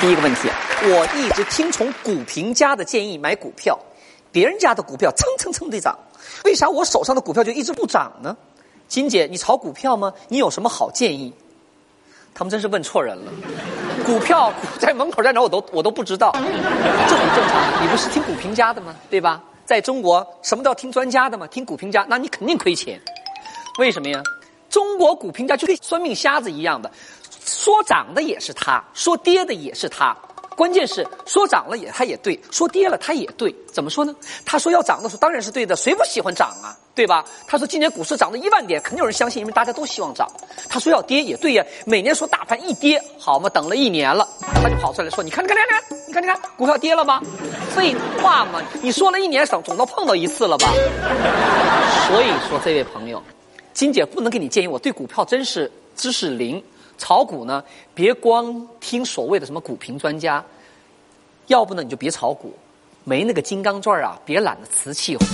第一个问题，我一直听从股评家的建议买股票，别人家的股票蹭蹭蹭地涨，为啥我手上的股票就一直不涨呢？金姐，你炒股票吗？你有什么好建议？他们真是问错人了。股票在门口在哪我都我都不知道，这很正常。你不是听股评家的吗？对吧？在中国什么都要听专家的吗？听股评家，那你肯定亏钱。为什么呀？中国股评家就跟算命瞎子一样的，说涨的也是他，说跌的也是他。关键是说涨了也他也对，说跌了他也对。怎么说呢？他说要涨的时候当然是对的，谁不喜欢涨啊？对吧？他说今年股市涨了一万点，肯定有人相信，因为大家都希望涨。他说要跌也对呀，每年说大盘一跌，好嘛，等了一年了，他就跑出来说：“你看，你看，你看，你看，你看，股票跌了吗？”废话嘛，你说了一年，总总都碰到一次了吧？所以说，这位朋友。金姐不能给你建议，我对股票真是知识零。炒股呢，别光听所谓的什么股评专家，要不呢你就别炒股，没那个金刚钻啊，别揽着瓷器活。